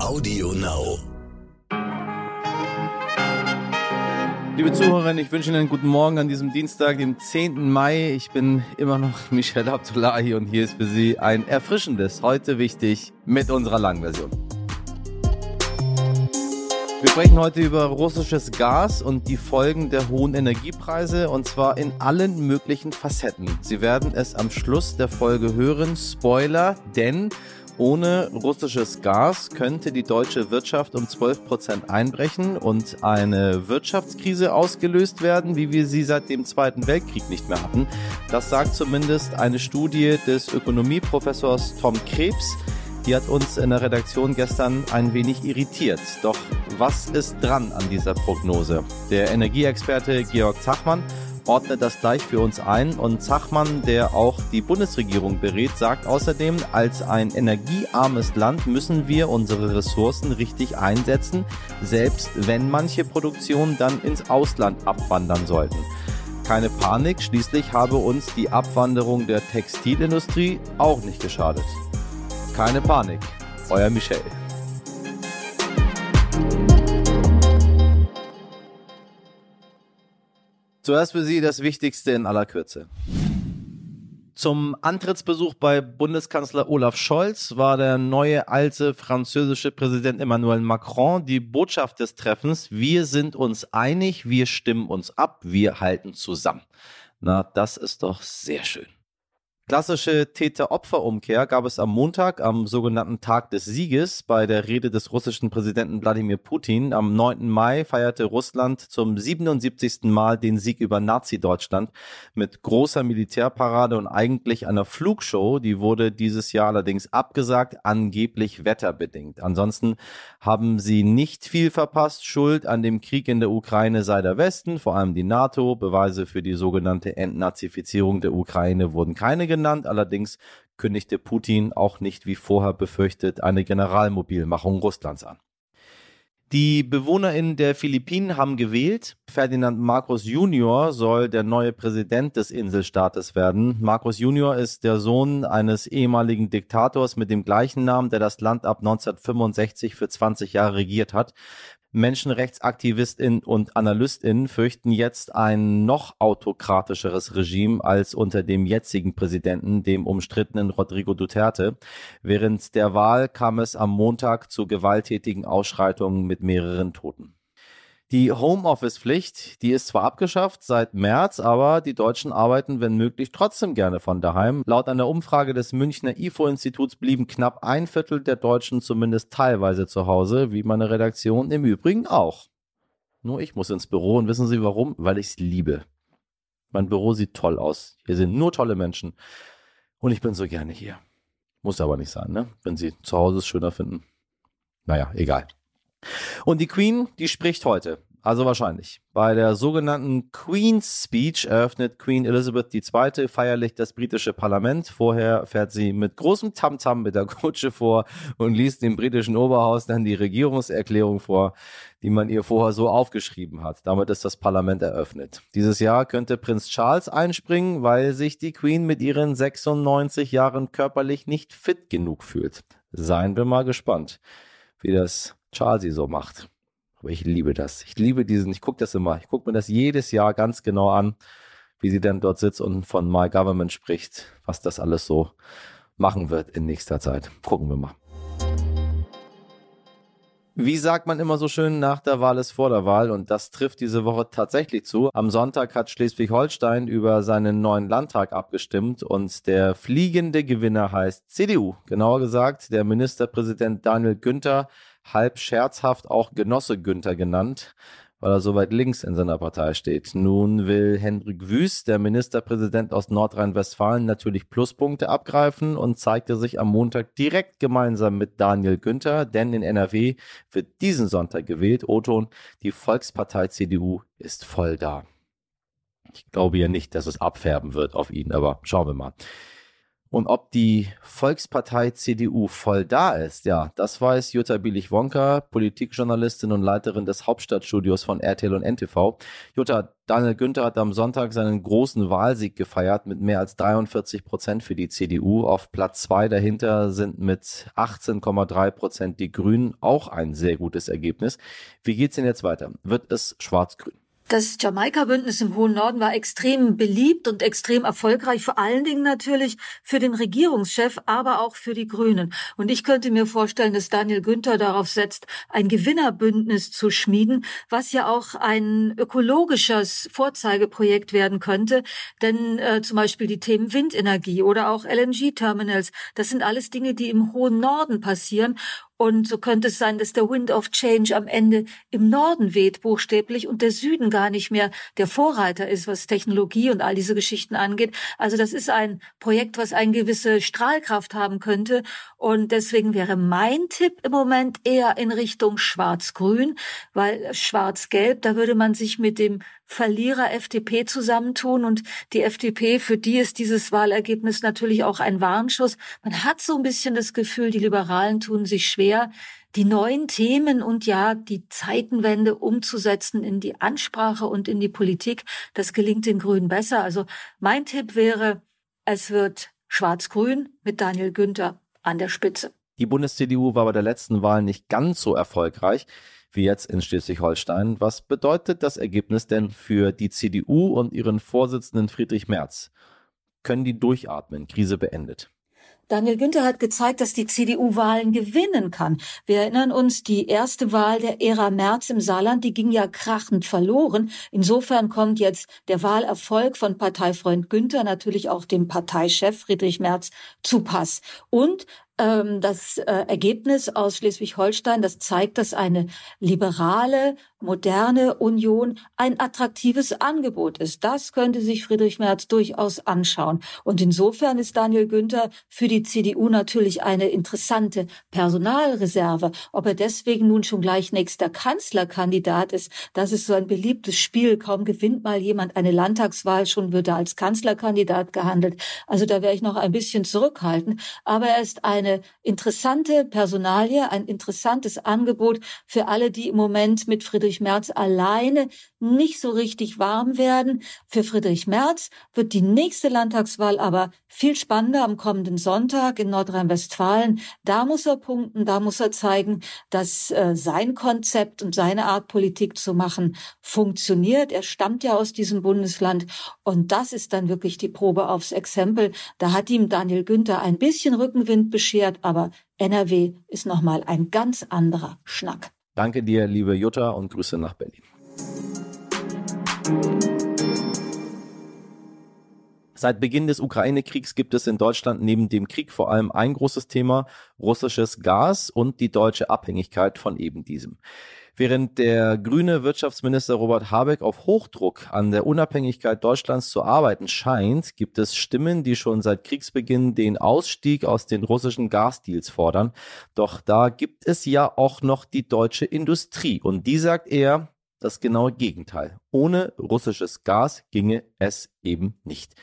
Audio Now. Liebe Zuhörerinnen, ich wünsche Ihnen einen guten Morgen an diesem Dienstag, dem 10. Mai. Ich bin immer noch Michel Abdullahi und hier ist für Sie ein erfrischendes, heute wichtig, mit unserer Langversion. Wir sprechen heute über russisches Gas und die Folgen der hohen Energiepreise und zwar in allen möglichen Facetten. Sie werden es am Schluss der Folge hören. Spoiler, denn ohne russisches Gas könnte die deutsche Wirtschaft um 12 Prozent einbrechen und eine Wirtschaftskrise ausgelöst werden, wie wir sie seit dem Zweiten Weltkrieg nicht mehr hatten. Das sagt zumindest eine Studie des Ökonomieprofessors Tom Krebs. Die hat uns in der Redaktion gestern ein wenig irritiert. Doch was ist dran an dieser Prognose? Der Energieexperte Georg Zachmann ordnet das gleich für uns ein und Zachmann, der auch die Bundesregierung berät, sagt außerdem, als ein energiearmes Land müssen wir unsere Ressourcen richtig einsetzen, selbst wenn manche Produktionen dann ins Ausland abwandern sollten. Keine Panik, schließlich habe uns die Abwanderung der Textilindustrie auch nicht geschadet. Keine Panik, euer Michel. Zuerst für Sie das Wichtigste in aller Kürze. Zum Antrittsbesuch bei Bundeskanzler Olaf Scholz war der neue alte französische Präsident Emmanuel Macron die Botschaft des Treffens, wir sind uns einig, wir stimmen uns ab, wir halten zusammen. Na, das ist doch sehr schön. Klassische Täter-Opfer-Umkehr gab es am Montag, am sogenannten Tag des Sieges, bei der Rede des russischen Präsidenten Wladimir Putin. Am 9. Mai feierte Russland zum 77. Mal den Sieg über Nazi-Deutschland mit großer Militärparade und eigentlich einer Flugshow. Die wurde dieses Jahr allerdings abgesagt, angeblich wetterbedingt. Ansonsten haben sie nicht viel verpasst. Schuld an dem Krieg in der Ukraine sei der Westen, vor allem die NATO. Beweise für die sogenannte Entnazifizierung der Ukraine wurden keine genannt genannt. Allerdings kündigte Putin auch nicht wie vorher befürchtet eine Generalmobilmachung Russlands an. Die BewohnerInnen der Philippinen haben gewählt. Ferdinand Marcos Junior soll der neue Präsident des Inselstaates werden. Marcos Junior ist der Sohn eines ehemaligen Diktators mit dem gleichen Namen, der das Land ab 1965 für 20 Jahre regiert hat. Menschenrechtsaktivistinnen und Analystinnen fürchten jetzt ein noch autokratischeres Regime als unter dem jetzigen Präsidenten, dem umstrittenen Rodrigo Duterte. Während der Wahl kam es am Montag zu gewalttätigen Ausschreitungen mit mehreren Toten. Die Homeoffice-Pflicht, die ist zwar abgeschafft seit März, aber die Deutschen arbeiten, wenn möglich, trotzdem gerne von daheim. Laut einer Umfrage des Münchner IFO-Instituts blieben knapp ein Viertel der Deutschen zumindest teilweise zu Hause, wie meine Redaktion im Übrigen auch. Nur ich muss ins Büro und wissen Sie warum? Weil ich es liebe. Mein Büro sieht toll aus. Hier sind nur tolle Menschen. Und ich bin so gerne hier. Muss aber nicht sein, ne? Wenn Sie zu Hause es schöner finden. Naja, egal. Und die Queen, die spricht heute. Also wahrscheinlich. Bei der sogenannten Queen's Speech eröffnet Queen Elizabeth II. feierlich das britische Parlament. Vorher fährt sie mit großem Tamtam -Tam mit der Kutsche vor und liest dem britischen Oberhaus dann die Regierungserklärung vor, die man ihr vorher so aufgeschrieben hat. Damit ist das Parlament eröffnet. Dieses Jahr könnte Prinz Charles einspringen, weil sich die Queen mit ihren 96 Jahren körperlich nicht fit genug fühlt. Seien wir mal gespannt, wie das Charlie so macht. Aber ich liebe das. Ich liebe diesen, ich gucke das immer, ich gucke mir das jedes Jahr ganz genau an, wie sie dann dort sitzt und von My Government spricht, was das alles so machen wird in nächster Zeit. Gucken wir mal. Wie sagt man immer so schön, nach der Wahl ist vor der Wahl und das trifft diese Woche tatsächlich zu. Am Sonntag hat Schleswig-Holstein über seinen neuen Landtag abgestimmt und der fliegende Gewinner heißt CDU. Genauer gesagt, der Ministerpräsident Daniel Günther halb scherzhaft auch Genosse Günther genannt, weil er so weit links in seiner Partei steht. Nun will Hendrik Wüst, der Ministerpräsident aus Nordrhein-Westfalen, natürlich Pluspunkte abgreifen und zeigte sich am Montag direkt gemeinsam mit Daniel Günther, denn in NRW wird diesen Sonntag gewählt. Oton, die Volkspartei CDU ist voll da. Ich glaube ja nicht, dass es abfärben wird auf ihn, aber schauen wir mal. Und ob die Volkspartei CDU voll da ist, ja, das weiß Jutta Bielich-Wonka, Politikjournalistin und Leiterin des Hauptstadtstudios von RTL und NTV. Jutta, Daniel Günther hat am Sonntag seinen großen Wahlsieg gefeiert mit mehr als 43 Prozent für die CDU. Auf Platz zwei dahinter sind mit 18,3 Prozent die Grünen. Auch ein sehr gutes Ergebnis. Wie geht's denn jetzt weiter? Wird es schwarz-grün? Das Jamaika-Bündnis im hohen Norden war extrem beliebt und extrem erfolgreich, vor allen Dingen natürlich für den Regierungschef, aber auch für die Grünen. Und ich könnte mir vorstellen, dass Daniel Günther darauf setzt, ein Gewinnerbündnis zu schmieden, was ja auch ein ökologisches Vorzeigeprojekt werden könnte. Denn äh, zum Beispiel die Themen Windenergie oder auch LNG-Terminals, das sind alles Dinge, die im hohen Norden passieren. Und so könnte es sein, dass der Wind of Change am Ende im Norden weht, buchstäblich, und der Süden gar nicht mehr der Vorreiter ist, was Technologie und all diese Geschichten angeht. Also das ist ein Projekt, was eine gewisse Strahlkraft haben könnte. Und deswegen wäre mein Tipp im Moment eher in Richtung Schwarz-Grün, weil Schwarz-Gelb, da würde man sich mit dem Verlierer FDP zusammentun und die FDP, für die ist dieses Wahlergebnis natürlich auch ein Warnschuss. Man hat so ein bisschen das Gefühl, die Liberalen tun sich schwer, die neuen Themen und ja, die Zeitenwende umzusetzen in die Ansprache und in die Politik. Das gelingt den Grünen besser. Also mein Tipp wäre, es wird Schwarz-Grün mit Daniel Günther an der Spitze. Die Bundes-CDU war bei der letzten Wahl nicht ganz so erfolgreich wie jetzt in Schleswig-Holstein. Was bedeutet das Ergebnis denn für die CDU und ihren Vorsitzenden Friedrich Merz? Können die durchatmen? Krise beendet. Daniel Günther hat gezeigt, dass die CDU Wahlen gewinnen kann. Wir erinnern uns, die erste Wahl der Ära Merz im Saarland, die ging ja krachend verloren. Insofern kommt jetzt der Wahlerfolg von Parteifreund Günther natürlich auch dem Parteichef Friedrich Merz zu Pass. Und das äh, Ergebnis aus Schleswig-Holstein, das zeigt, dass eine liberale, moderne Union ein attraktives Angebot ist. Das könnte sich Friedrich Merz durchaus anschauen. Und insofern ist Daniel Günther für die CDU natürlich eine interessante Personalreserve. Ob er deswegen nun schon gleich nächster Kanzlerkandidat ist, das ist so ein beliebtes Spiel. Kaum gewinnt mal jemand eine Landtagswahl, schon wird er als Kanzlerkandidat gehandelt. Also da wäre ich noch ein bisschen zurückhaltend. Aber er ist eine interessante Personalie, ein interessantes Angebot für alle, die im Moment mit Friedrich Merz alleine nicht so richtig warm werden. Für Friedrich Merz wird die nächste Landtagswahl aber viel spannender am kommenden Sonntag in Nordrhein-Westfalen. Da muss er punkten, da muss er zeigen, dass äh, sein Konzept und seine Art Politik zu machen funktioniert. Er stammt ja aus diesem Bundesland und das ist dann wirklich die Probe aufs Exempel. Da hat ihm Daniel Günther ein bisschen Rückenwind beschert, aber NRW ist nochmal ein ganz anderer Schnack. Danke dir, liebe Jutta, und Grüße nach Berlin. Seit Beginn des Ukraine-Kriegs gibt es in Deutschland neben dem Krieg vor allem ein großes Thema, russisches Gas und die deutsche Abhängigkeit von eben diesem. Während der grüne Wirtschaftsminister Robert Habeck auf Hochdruck an der Unabhängigkeit Deutschlands zu arbeiten scheint, gibt es Stimmen, die schon seit Kriegsbeginn den Ausstieg aus den russischen Gasdeals fordern. Doch da gibt es ja auch noch die deutsche Industrie und die sagt eher, das genaue Gegenteil. Ohne russisches Gas ginge es eben nicht.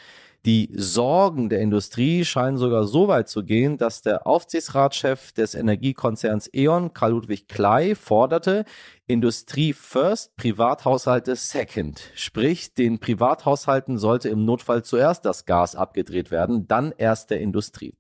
Die Sorgen der Industrie scheinen sogar so weit zu gehen, dass der Aufsichtsratschef des Energiekonzerns E.ON, Karl-Ludwig Klei, forderte, Industrie first, Privathaushalte second. Sprich, den Privathaushalten sollte im Notfall zuerst das Gas abgedreht werden, dann erst der Industrie.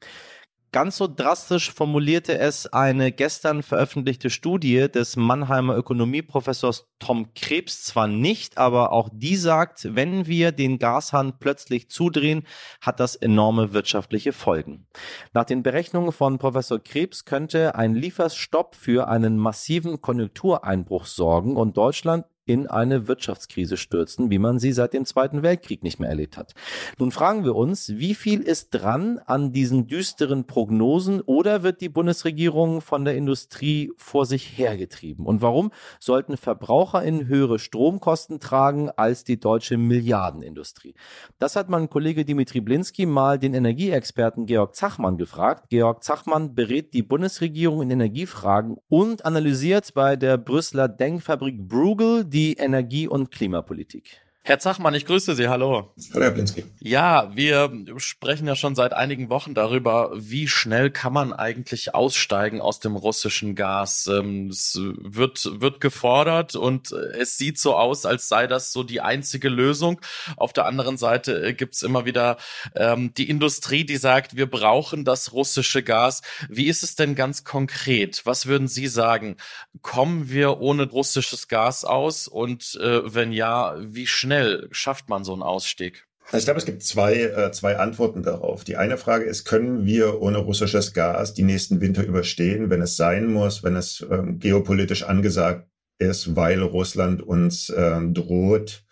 Ganz so drastisch formulierte es eine gestern veröffentlichte Studie des Mannheimer Ökonomieprofessors Tom Krebs zwar nicht, aber auch die sagt, wenn wir den Gashahn plötzlich zudrehen, hat das enorme wirtschaftliche Folgen. Nach den Berechnungen von Professor Krebs könnte ein Lieferstopp für einen massiven Konjunktureinbruch sorgen und Deutschland in eine Wirtschaftskrise stürzen, wie man sie seit dem Zweiten Weltkrieg nicht mehr erlebt hat. Nun fragen wir uns, wie viel ist dran an diesen düsteren Prognosen oder wird die Bundesregierung von der Industrie vor sich hergetrieben? Und warum sollten VerbraucherInnen höhere Stromkosten tragen als die deutsche Milliardenindustrie? Das hat mein Kollege Dimitri Blinski mal den Energieexperten Georg Zachmann gefragt. Georg Zachmann berät die Bundesregierung in Energiefragen und analysiert bei der Brüsseler Denkfabrik Bruegel die Energie- und Klimapolitik. Herr Zachmann, ich grüße Sie. Hallo. Hallo, Herr Blinski. Ja, wir sprechen ja schon seit einigen Wochen darüber, wie schnell kann man eigentlich aussteigen aus dem russischen Gas. Ähm, es wird, wird gefordert und es sieht so aus, als sei das so die einzige Lösung. Auf der anderen Seite äh, gibt's immer wieder ähm, die Industrie, die sagt, wir brauchen das russische Gas. Wie ist es denn ganz konkret? Was würden Sie sagen? Kommen wir ohne russisches Gas aus? Und äh, wenn ja, wie schnell schnell schafft man so einen Ausstieg? Also ich glaube, es gibt zwei, äh, zwei Antworten darauf. Die eine Frage ist, können wir ohne russisches Gas die nächsten Winter überstehen, wenn es sein muss, wenn es ähm, geopolitisch angesagt ist, weil Russland uns ähm, droht.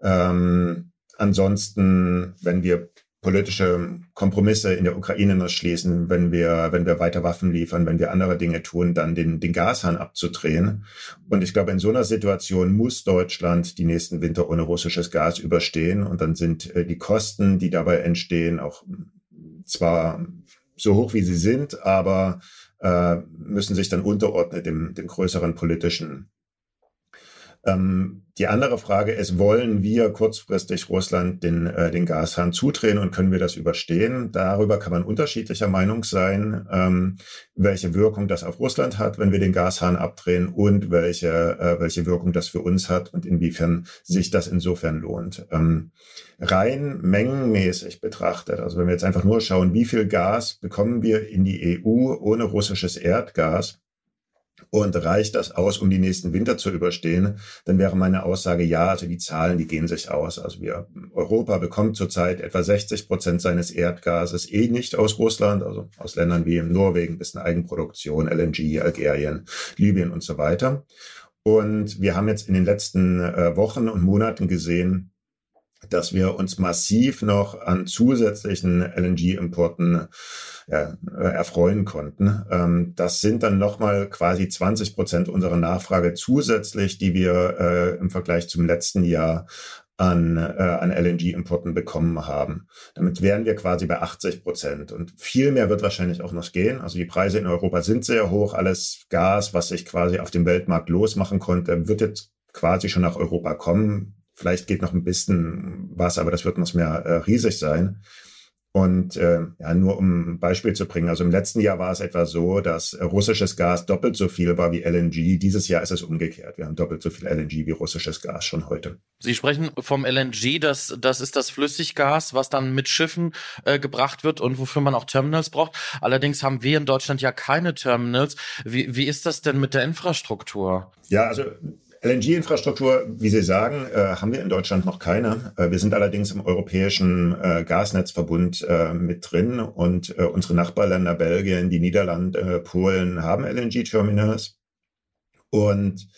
Ähm, ansonsten, wenn wir politische Kompromisse in der Ukraine noch schließen, wenn wir, wenn wir weiter Waffen liefern, wenn wir andere Dinge tun, dann den, den Gashahn abzudrehen. Und ich glaube, in so einer Situation muss Deutschland die nächsten Winter ohne russisches Gas überstehen. Und dann sind äh, die Kosten, die dabei entstehen, auch zwar so hoch wie sie sind, aber äh, müssen sich dann unterordnen dem, dem größeren politischen ähm, die andere Frage ist, wollen wir kurzfristig Russland den, äh, den Gashahn zudrehen und können wir das überstehen? Darüber kann man unterschiedlicher Meinung sein, ähm, welche Wirkung das auf Russland hat, wenn wir den Gashahn abdrehen und welche, äh, welche Wirkung das für uns hat und inwiefern sich das insofern lohnt. Ähm, rein mengenmäßig betrachtet, also wenn wir jetzt einfach nur schauen, wie viel Gas bekommen wir in die EU ohne russisches Erdgas, und reicht das aus, um die nächsten Winter zu überstehen, dann wäre meine Aussage ja, also die Zahlen, die gehen sich aus. Also wir, Europa bekommt zurzeit etwa 60 Prozent seines Erdgases eh nicht aus Russland, also aus Ländern wie Norwegen, bis eine Eigenproduktion, LNG, Algerien, Libyen und so weiter. Und wir haben jetzt in den letzten äh, Wochen und Monaten gesehen, dass wir uns massiv noch an zusätzlichen LNG-Importen ja, äh, erfreuen konnten. Ähm, das sind dann nochmal quasi 20 Prozent unserer Nachfrage zusätzlich, die wir äh, im Vergleich zum letzten Jahr an, äh, an LNG-Importen bekommen haben. Damit wären wir quasi bei 80 Prozent. Und viel mehr wird wahrscheinlich auch noch gehen. Also die Preise in Europa sind sehr hoch. Alles Gas, was sich quasi auf dem Weltmarkt losmachen konnte, wird jetzt quasi schon nach Europa kommen. Vielleicht geht noch ein bisschen was, aber das wird noch mehr äh, riesig sein. Und äh, ja, nur um ein Beispiel zu bringen, also im letzten Jahr war es etwa so, dass russisches Gas doppelt so viel war wie LNG. Dieses Jahr ist es umgekehrt. Wir haben doppelt so viel LNG wie russisches Gas schon heute. Sie sprechen vom LNG, das, das ist das Flüssiggas, was dann mit Schiffen äh, gebracht wird und wofür man auch Terminals braucht. Allerdings haben wir in Deutschland ja keine Terminals. Wie, wie ist das denn mit der Infrastruktur? Ja, also LNG-Infrastruktur, wie Sie sagen, äh, haben wir in Deutschland noch keine. Äh, wir sind allerdings im europäischen äh, Gasnetzverbund äh, mit drin und äh, unsere Nachbarländer Belgien, die Niederlande, Polen haben LNG-Terminals. Und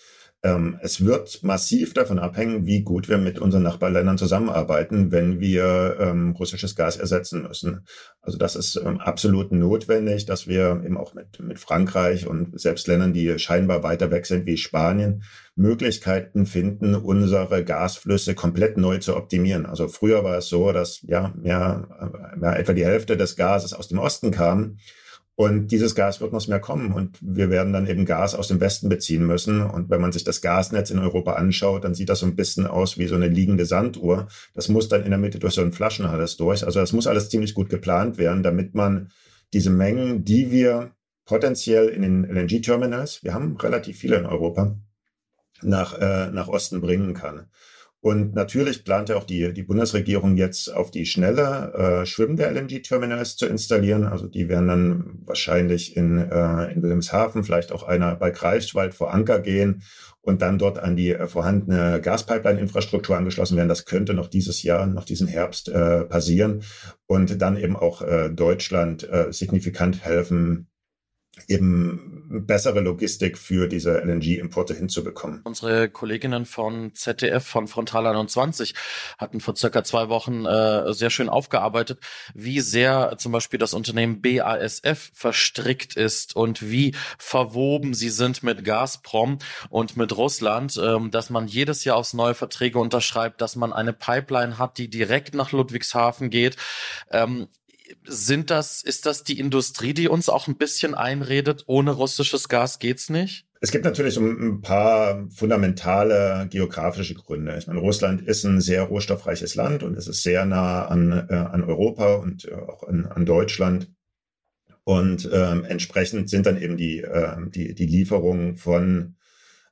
ähm, es wird massiv davon abhängen, wie gut wir mit unseren Nachbarländern zusammenarbeiten, wenn wir ähm, russisches Gas ersetzen müssen. Also das ist ähm, absolut notwendig, dass wir eben auch mit, mit Frankreich und selbst Ländern, die scheinbar weiter weg sind wie Spanien, Möglichkeiten finden, unsere Gasflüsse komplett neu zu optimieren. Also früher war es so, dass ja, mehr, mehr etwa die Hälfte des Gases aus dem Osten kam. Und dieses Gas wird noch mehr kommen und wir werden dann eben Gas aus dem Westen beziehen müssen. Und wenn man sich das Gasnetz in Europa anschaut, dann sieht das so ein bisschen aus wie so eine liegende Sanduhr. Das muss dann in der Mitte durch so einen Flaschenhals durch. Also das muss alles ziemlich gut geplant werden, damit man diese Mengen, die wir potenziell in den LNG-Terminals, wir haben relativ viele in Europa, nach, äh, nach Osten bringen kann. Und natürlich plant auch die, die Bundesregierung jetzt auf die Schnelle äh, schwimmende LNG-Terminals zu installieren. Also die werden dann wahrscheinlich in, äh, in Wilhelmshaven, vielleicht auch einer bei Greifswald vor Anker gehen und dann dort an die äh, vorhandene Gaspipeline-Infrastruktur angeschlossen werden. Das könnte noch dieses Jahr, noch diesen Herbst äh, passieren und dann eben auch äh, Deutschland äh, signifikant helfen, eben bessere Logistik für diese LNG-Importe hinzubekommen. Unsere Kolleginnen von ZDF, von Frontal 21, hatten vor circa zwei Wochen äh, sehr schön aufgearbeitet, wie sehr zum Beispiel das Unternehmen BASF verstrickt ist und wie verwoben sie sind mit Gazprom und mit Russland, ähm, dass man jedes Jahr aufs neue Verträge unterschreibt, dass man eine Pipeline hat, die direkt nach Ludwigshafen geht. Ähm, sind das, ist das die Industrie, die uns auch ein bisschen einredet, ohne russisches Gas geht's nicht? Es gibt natürlich ein paar fundamentale geografische Gründe. Ich meine, Russland ist ein sehr rohstoffreiches Land und es ist sehr nah an, äh, an Europa und äh, auch an, an Deutschland. Und ähm, entsprechend sind dann eben die, äh, die, die Lieferungen von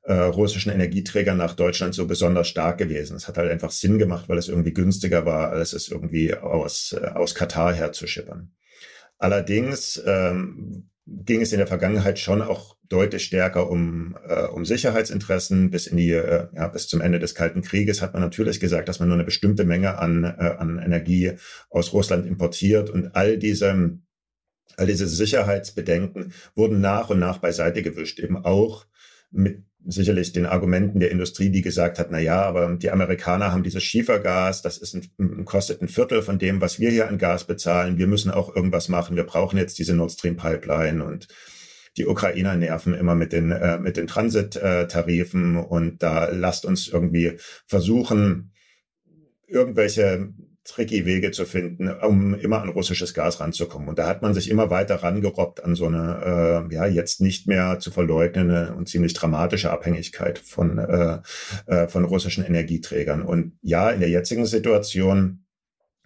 äh, russischen Energieträgern nach Deutschland so besonders stark gewesen. Es hat halt einfach Sinn gemacht, weil es irgendwie günstiger war, als es irgendwie aus, äh, aus Katar herzuschippern. Allerdings ähm, ging es in der Vergangenheit schon auch deutlich stärker um, äh, um Sicherheitsinteressen. Bis in die, äh, ja, bis zum Ende des Kalten Krieges hat man natürlich gesagt, dass man nur eine bestimmte Menge an, äh, an Energie aus Russland importiert und all diese, all diese Sicherheitsbedenken wurden nach und nach beiseite gewischt, eben auch mit sicherlich den Argumenten der Industrie, die gesagt hat, na ja, aber die Amerikaner haben dieses Schiefergas, das ist ein, kostet ein Viertel von dem, was wir hier an Gas bezahlen. Wir müssen auch irgendwas machen. Wir brauchen jetzt diese Nord Stream Pipeline und die Ukrainer nerven immer mit den äh, mit den Transittarifen und da lasst uns irgendwie versuchen irgendwelche tricky Wege zu finden, um immer an russisches Gas ranzukommen. Und da hat man sich immer weiter rangerobbt an so eine, äh, ja, jetzt nicht mehr zu verleugnende und ziemlich dramatische Abhängigkeit von, äh, äh, von russischen Energieträgern. Und ja, in der jetzigen Situation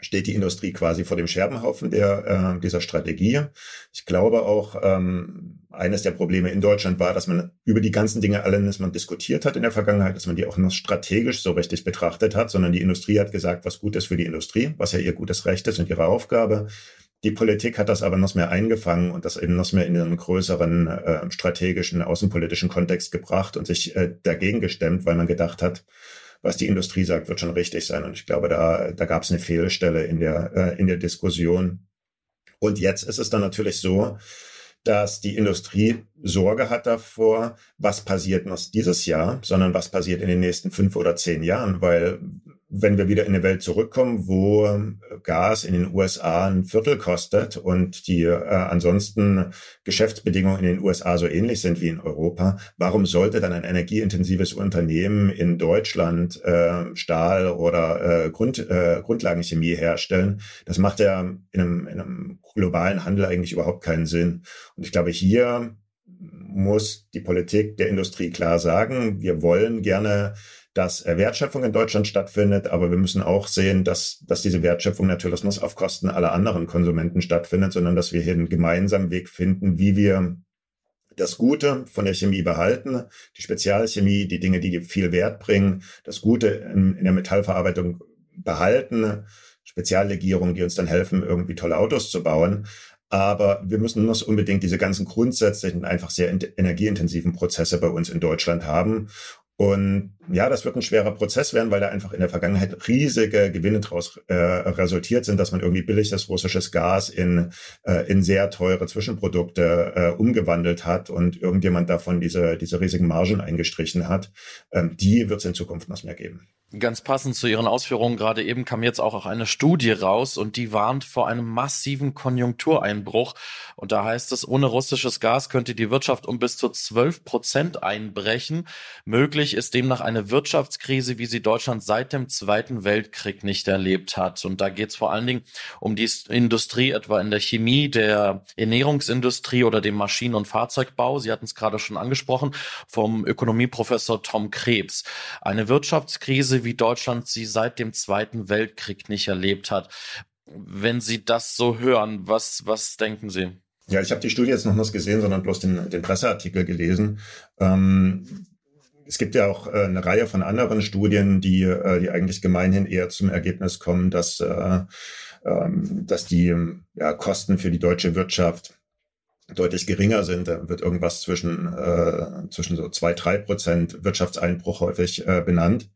steht die Industrie quasi vor dem Scherbenhaufen der, äh, dieser Strategie. Ich glaube auch, ähm, eines der Probleme in Deutschland war, dass man über die ganzen Dinge alle dass man diskutiert hat in der Vergangenheit, dass man die auch noch strategisch so richtig betrachtet hat, sondern die Industrie hat gesagt, was gut ist für die Industrie, was ja ihr gutes Recht ist und ihre Aufgabe. Die Politik hat das aber noch mehr eingefangen und das eben noch mehr in einen größeren äh, strategischen, außenpolitischen Kontext gebracht und sich äh, dagegen gestemmt, weil man gedacht hat, was die Industrie sagt, wird schon richtig sein. Und ich glaube, da, da gab es eine Fehlstelle in der, äh, in der Diskussion. Und jetzt ist es dann natürlich so, dass die Industrie Sorge hat davor, was passiert noch dieses Jahr, sondern was passiert in den nächsten fünf oder zehn Jahren, weil wenn wir wieder in eine Welt zurückkommen, wo Gas in den USA ein Viertel kostet und die äh, ansonsten Geschäftsbedingungen in den USA so ähnlich sind wie in Europa, warum sollte dann ein energieintensives Unternehmen in Deutschland äh, Stahl oder äh, Grund, äh, Grundlagenchemie herstellen? Das macht ja in einem, in einem globalen Handel eigentlich überhaupt keinen Sinn. Und ich glaube, hier muss die Politik der Industrie klar sagen, wir wollen gerne dass Wertschöpfung in Deutschland stattfindet, aber wir müssen auch sehen, dass, dass diese Wertschöpfung natürlich nicht auf Kosten aller anderen Konsumenten stattfindet, sondern dass wir hier einen gemeinsamen Weg finden, wie wir das Gute von der Chemie behalten, die Spezialchemie, die Dinge, die viel Wert bringen, das Gute in, in der Metallverarbeitung behalten, Speziallegierungen, die uns dann helfen, irgendwie tolle Autos zu bauen. Aber wir müssen noch unbedingt diese ganzen grundsätzlichen, einfach sehr energieintensiven Prozesse bei uns in Deutschland haben. Und ja, das wird ein schwerer Prozess werden, weil da einfach in der Vergangenheit riesige Gewinne daraus äh, resultiert sind, dass man irgendwie billiges russisches Gas in, äh, in sehr teure Zwischenprodukte äh, umgewandelt hat und irgendjemand davon diese, diese riesigen Margen eingestrichen hat. Ähm, die wird es in Zukunft noch mehr geben. Ganz passend zu Ihren Ausführungen gerade eben kam jetzt auch eine Studie raus und die warnt vor einem massiven Konjunktureinbruch. Und da heißt es, ohne russisches Gas könnte die Wirtschaft um bis zu 12 Prozent einbrechen. Möglich ist demnach eine Wirtschaftskrise, wie sie Deutschland seit dem Zweiten Weltkrieg nicht erlebt hat. Und da geht es vor allen Dingen um die Industrie, etwa in der Chemie, der Ernährungsindustrie oder dem Maschinen- und Fahrzeugbau. Sie hatten es gerade schon angesprochen, vom Ökonomieprofessor Tom Krebs. Eine Wirtschaftskrise, wie Deutschland sie seit dem Zweiten Weltkrieg nicht erlebt hat. Wenn Sie das so hören, was, was denken Sie? Ja, ich habe die Studie jetzt noch nicht gesehen, sondern bloß den, den Presseartikel gelesen. Ähm, es gibt ja auch äh, eine Reihe von anderen Studien, die, äh, die eigentlich gemeinhin eher zum Ergebnis kommen, dass, äh, ähm, dass die ja, Kosten für die deutsche Wirtschaft deutlich geringer sind. Da wird irgendwas zwischen, äh, zwischen so zwei, drei Prozent Wirtschaftseinbruch häufig äh, benannt.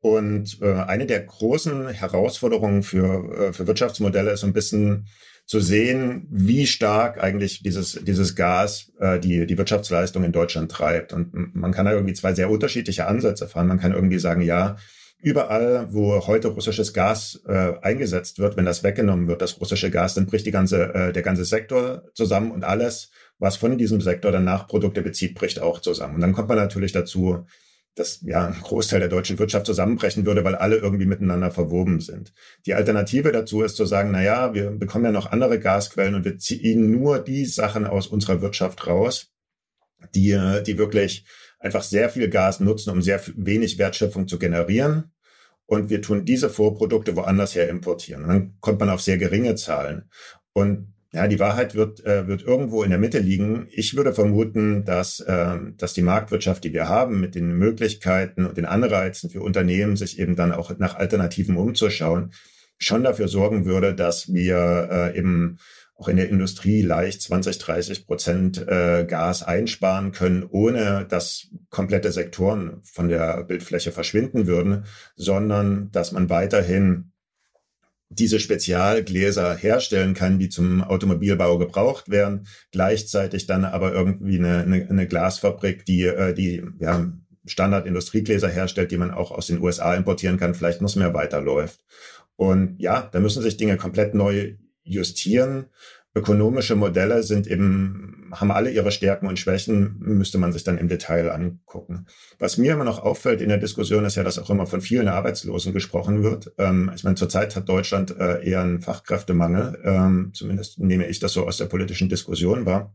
Und äh, eine der großen Herausforderungen für, äh, für Wirtschaftsmodelle ist so ein bisschen zu sehen, wie stark eigentlich dieses, dieses Gas äh, die, die Wirtschaftsleistung in Deutschland treibt. Und man kann da irgendwie zwei sehr unterschiedliche Ansätze fahren. Man kann irgendwie sagen, ja, überall, wo heute russisches Gas äh, eingesetzt wird, wenn das weggenommen wird, das russische Gas, dann bricht die ganze, äh, der ganze Sektor zusammen und alles, was von diesem Sektor danach Produkte bezieht, bricht auch zusammen. Und dann kommt man natürlich dazu, dass ja ein Großteil der deutschen Wirtschaft zusammenbrechen würde, weil alle irgendwie miteinander verwoben sind. Die Alternative dazu ist zu sagen, na ja, wir bekommen ja noch andere Gasquellen und wir ziehen nur die Sachen aus unserer Wirtschaft raus, die, die wirklich einfach sehr viel Gas nutzen, um sehr wenig Wertschöpfung zu generieren. Und wir tun diese Vorprodukte woanders her importieren. Und dann kommt man auf sehr geringe Zahlen. Und ja, die Wahrheit wird, äh, wird irgendwo in der Mitte liegen. Ich würde vermuten, dass, äh, dass die Marktwirtschaft, die wir haben, mit den Möglichkeiten und den Anreizen für Unternehmen, sich eben dann auch nach Alternativen umzuschauen, schon dafür sorgen würde, dass wir äh, eben auch in der Industrie leicht 20, 30 Prozent äh, Gas einsparen können, ohne dass komplette Sektoren von der Bildfläche verschwinden würden, sondern dass man weiterhin diese Spezialgläser herstellen kann, die zum Automobilbau gebraucht werden, gleichzeitig dann aber irgendwie eine, eine, eine Glasfabrik, die, äh, die ja, Standard-Industriegläser herstellt, die man auch aus den USA importieren kann, vielleicht noch mehr weiterläuft. Und ja, da müssen sich Dinge komplett neu justieren. Ökonomische Modelle sind eben, haben alle ihre Stärken und Schwächen, müsste man sich dann im Detail angucken. Was mir immer noch auffällt in der Diskussion ist ja, dass auch immer von vielen Arbeitslosen gesprochen wird. Ähm, ich meine, zurzeit hat Deutschland äh, eher einen Fachkräftemangel, ähm, zumindest nehme ich das so aus der politischen Diskussion wahr.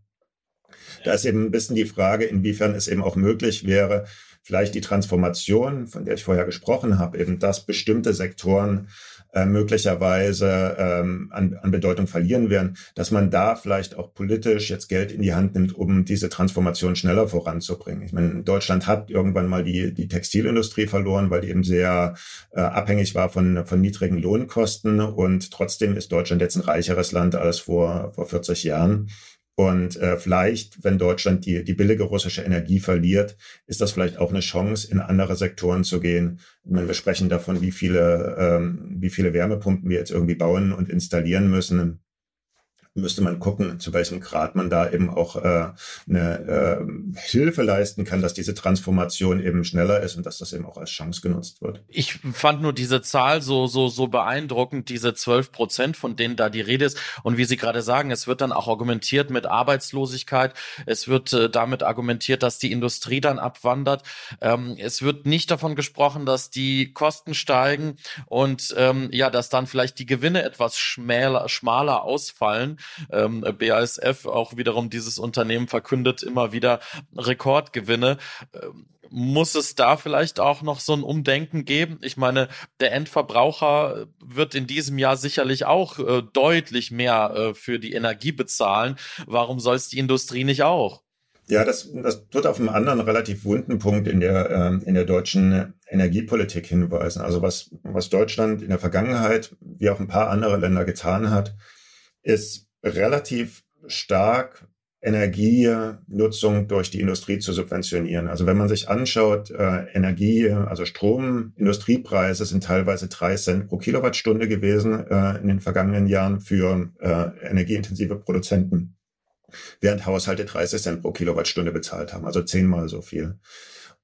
Da ist eben ein bisschen die Frage, inwiefern es eben auch möglich wäre, vielleicht die Transformation, von der ich vorher gesprochen habe, eben dass bestimmte Sektoren äh, möglicherweise ähm, an, an Bedeutung verlieren werden, dass man da vielleicht auch politisch jetzt Geld in die Hand nimmt, um diese Transformation schneller voranzubringen. Ich meine, Deutschland hat irgendwann mal die, die Textilindustrie verloren, weil die eben sehr äh, abhängig war von, von niedrigen Lohnkosten und trotzdem ist Deutschland jetzt ein reicheres Land als vor, vor 40 Jahren. Und äh, vielleicht, wenn Deutschland die, die billige russische Energie verliert, ist das vielleicht auch eine Chance, in andere Sektoren zu gehen. Meine, wir sprechen davon, wie viele, ähm, wie viele Wärmepumpen wir jetzt irgendwie bauen und installieren müssen müsste man gucken, zu welchem Grad man da eben auch äh, eine äh, Hilfe leisten kann, dass diese Transformation eben schneller ist und dass das eben auch als Chance genutzt wird. Ich fand nur diese Zahl so so so beeindruckend, diese zwölf Prozent, von denen da die Rede ist. Und wie Sie gerade sagen, es wird dann auch argumentiert mit Arbeitslosigkeit. Es wird äh, damit argumentiert, dass die Industrie dann abwandert. Ähm, es wird nicht davon gesprochen, dass die Kosten steigen und ähm, ja, dass dann vielleicht die Gewinne etwas schmäler, schmaler ausfallen. Ähm, BASF, auch wiederum dieses Unternehmen, verkündet immer wieder Rekordgewinne. Ähm, muss es da vielleicht auch noch so ein Umdenken geben? Ich meine, der Endverbraucher wird in diesem Jahr sicherlich auch äh, deutlich mehr äh, für die Energie bezahlen. Warum soll es die Industrie nicht auch? Ja, das, das wird auf einen anderen relativ wunden Punkt in der, äh, in der deutschen Energiepolitik hinweisen. Also was, was Deutschland in der Vergangenheit, wie auch ein paar andere Länder getan hat, ist relativ stark Energienutzung durch die Industrie zu subventionieren. Also wenn man sich anschaut, äh, Energie, also Strom, Industriepreise sind teilweise drei Cent pro Kilowattstunde gewesen äh, in den vergangenen Jahren für äh, energieintensive Produzenten, während Haushalte 30 Cent pro Kilowattstunde bezahlt haben, also zehnmal so viel.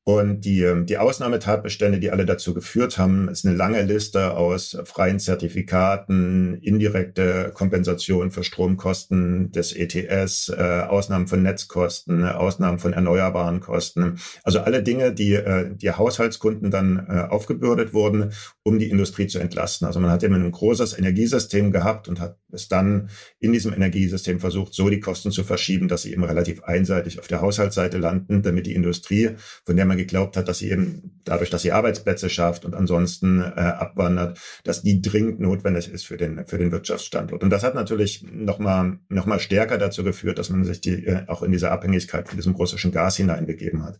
Und die, ähm, die Ausnahmetatbestände, die alle dazu geführt haben, ist eine lange Liste aus freien Zertifikaten, indirekte Kompensation für Stromkosten des ETS, äh, Ausnahmen von Netzkosten, Ausnahmen von erneuerbaren Kosten. Also alle Dinge, die, äh, die Haushaltskunden dann äh, aufgebürdet wurden, um die Industrie zu entlasten. Also man hat eben ein großes Energiesystem gehabt und hat es dann in diesem Energiesystem versucht, so die Kosten zu verschieben, dass sie eben relativ einseitig auf der Haushaltsseite landen, damit die Industrie, von der man geglaubt hat, dass sie eben dadurch, dass sie Arbeitsplätze schafft und ansonsten äh, abwandert, dass die dringend notwendig ist für den für den Wirtschaftsstandort. Und das hat natürlich nochmal noch mal stärker dazu geführt, dass man sich die äh, auch in diese Abhängigkeit von diesem russischen Gas hineinbegeben hat.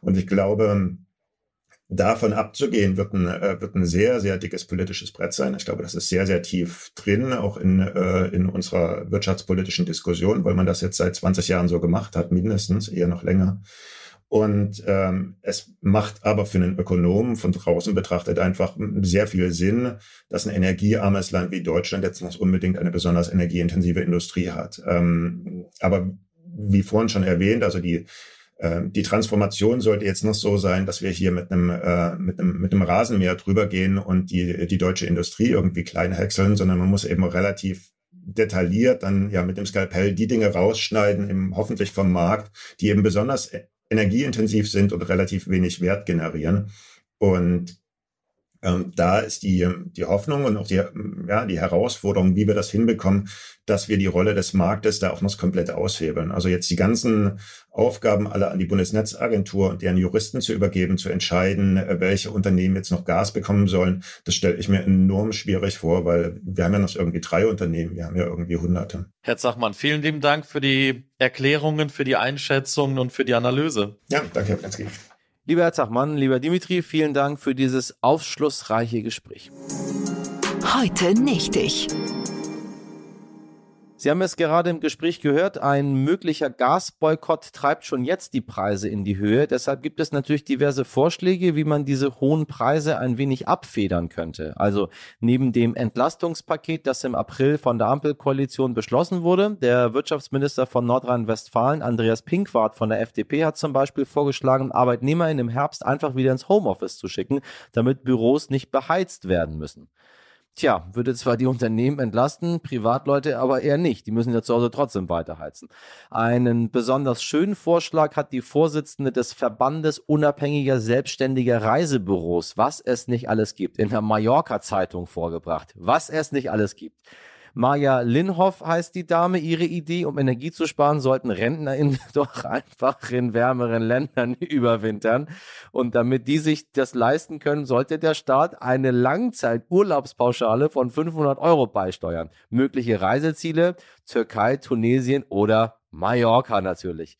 Und ich glaube, davon abzugehen, wird ein, äh, wird ein sehr, sehr dickes politisches Brett sein. Ich glaube, das ist sehr, sehr tief drin, auch in, äh, in unserer wirtschaftspolitischen Diskussion, weil man das jetzt seit 20 Jahren so gemacht hat, mindestens, eher noch länger. Und ähm, es macht aber für einen Ökonomen von draußen betrachtet einfach sehr viel Sinn, dass ein energiearmes Land wie Deutschland jetzt nicht unbedingt eine besonders energieintensive Industrie hat. Ähm, aber wie vorhin schon erwähnt, also die äh, die Transformation sollte jetzt noch so sein, dass wir hier mit einem, äh, mit einem, mit einem Rasenmäher drüber gehen und die, die deutsche Industrie irgendwie klein häckseln, sondern man muss eben relativ detailliert dann ja mit dem Skalpell die Dinge rausschneiden, eben hoffentlich vom Markt, die eben besonders energieintensiv sind und relativ wenig Wert generieren. Und ähm, da ist die, die Hoffnung und auch die, ja, die Herausforderung, wie wir das hinbekommen, dass wir die Rolle des Marktes da auch noch komplett aushebeln. Also jetzt die ganzen Aufgaben alle an die Bundesnetzagentur und deren Juristen zu übergeben, zu entscheiden, welche Unternehmen jetzt noch Gas bekommen sollen, das stelle ich mir enorm schwierig vor, weil wir haben ja noch irgendwie drei Unternehmen, wir haben ja irgendwie hunderte. Herr Zachmann, vielen lieben Dank für die Erklärungen, für die Einschätzungen und für die Analyse. Ja, danke, Herr Plensky. Lieber Herr Zachmann, lieber Dimitri, vielen Dank für dieses aufschlussreiche Gespräch. Heute nicht ich. Sie haben es gerade im Gespräch gehört, ein möglicher Gasboykott treibt schon jetzt die Preise in die Höhe. Deshalb gibt es natürlich diverse Vorschläge, wie man diese hohen Preise ein wenig abfedern könnte. Also neben dem Entlastungspaket, das im April von der Ampelkoalition beschlossen wurde, der Wirtschaftsminister von Nordrhein-Westfalen, Andreas Pinkwart von der FDP, hat zum Beispiel vorgeschlagen, ArbeitnehmerInnen im Herbst einfach wieder ins Homeoffice zu schicken, damit Büros nicht beheizt werden müssen. Tja, würde zwar die Unternehmen entlasten, Privatleute aber eher nicht. Die müssen ja zu Hause trotzdem weiterheizen. Einen besonders schönen Vorschlag hat die Vorsitzende des Verbandes unabhängiger selbstständiger Reisebüros, was es nicht alles gibt, in der Mallorca-Zeitung vorgebracht. Was es nicht alles gibt. Maja Linhoff heißt die Dame. Ihre Idee, um Energie zu sparen, sollten RentnerInnen doch einfach in wärmeren Ländern überwintern. Und damit die sich das leisten können, sollte der Staat eine Langzeit-Urlaubspauschale von 500 Euro beisteuern. Mögliche Reiseziele, Türkei, Tunesien oder Mallorca natürlich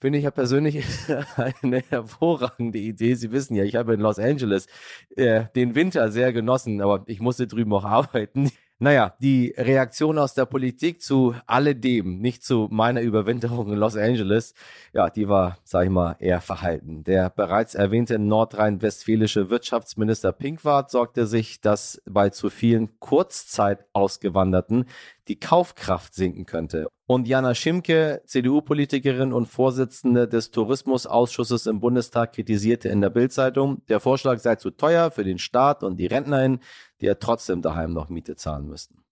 finde ich ja persönlich eine hervorragende Idee. Sie wissen ja, ich habe in Los Angeles äh, den Winter sehr genossen, aber ich musste drüben auch arbeiten. Naja, die Reaktion aus der Politik zu alledem, nicht zu meiner Überwinterung in Los Angeles, ja, die war, sag ich mal, eher verhalten. Der bereits erwähnte nordrhein-westfälische Wirtschaftsminister Pinkwart sorgte sich, dass bei zu vielen Kurzzeit ausgewanderten die Kaufkraft sinken könnte. Und Jana Schimke, CDU-Politikerin und Vorsitzende des Tourismusausschusses im Bundestag, kritisierte in der Bildzeitung, der Vorschlag sei zu teuer für den Staat und die RentnerInnen, die ja trotzdem daheim noch Miete zahlen müssten.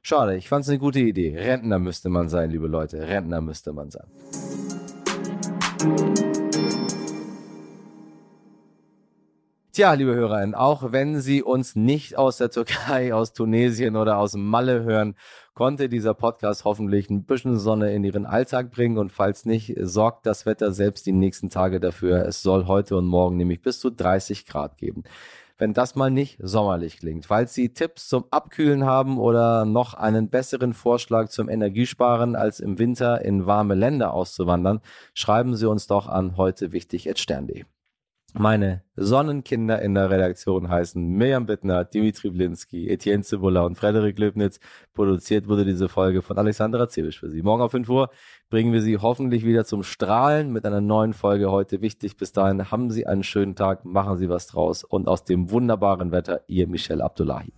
Schade, ich fand es eine gute Idee. Rentner müsste man sein, liebe Leute. Rentner müsste man sein. Tja, liebe HörerInnen, auch wenn Sie uns nicht aus der Türkei, aus Tunesien oder aus Malle hören, konnte dieser Podcast hoffentlich ein bisschen Sonne in Ihren Alltag bringen. Und falls nicht, sorgt das Wetter selbst die nächsten Tage dafür. Es soll heute und morgen nämlich bis zu 30 Grad geben wenn das mal nicht sommerlich klingt. Falls Sie Tipps zum Abkühlen haben oder noch einen besseren Vorschlag zum Energiesparen als im Winter in warme Länder auszuwandern, schreiben Sie uns doch an heute wichtig. Meine Sonnenkinder in der Redaktion heißen Mirjam Bittner, Dimitri Blinski, Etienne Cibula und Frederik Löbnitz. Produziert wurde diese Folge von Alexandra Zebisch für Sie. Morgen auf 5 Uhr bringen wir Sie hoffentlich wieder zum Strahlen mit einer neuen Folge heute wichtig. Bis dahin haben Sie einen schönen Tag, machen Sie was draus und aus dem wunderbaren Wetter Ihr Michel Abdullahi.